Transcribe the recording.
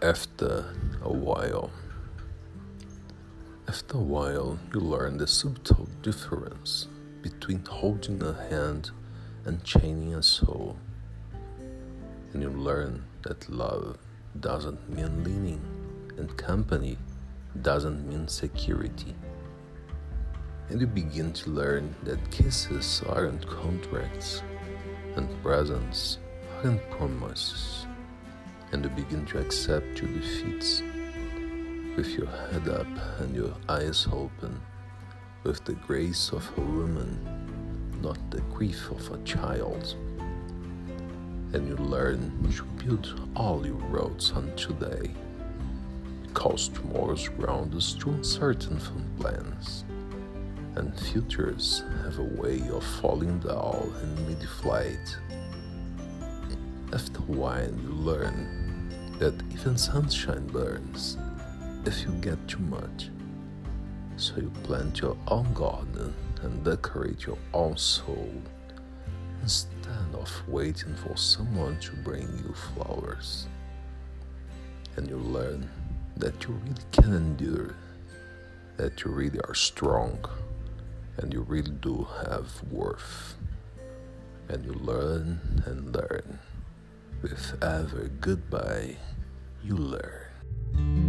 After a while, after a while, you learn the subtle difference between holding a hand and chaining a soul. And you learn that love doesn't mean leaning, and company doesn't mean security. And you begin to learn that kisses aren't contracts, and presents aren't promises. And you begin to accept your defeats with your head up and your eyes open, with the grace of a woman, not the grief of a child. And you learn to build all your roads on today, because tomorrow's ground is too uncertain for plans and futures have a way of falling down in mid flight. After a while, you learn that even sunshine burns if you get too much. So you plant your own garden and decorate your own soul instead of waiting for someone to bring you flowers. And you learn that you really can endure, that you really are strong and you really do have worth. And you learn and learn. With every goodbye, you learn.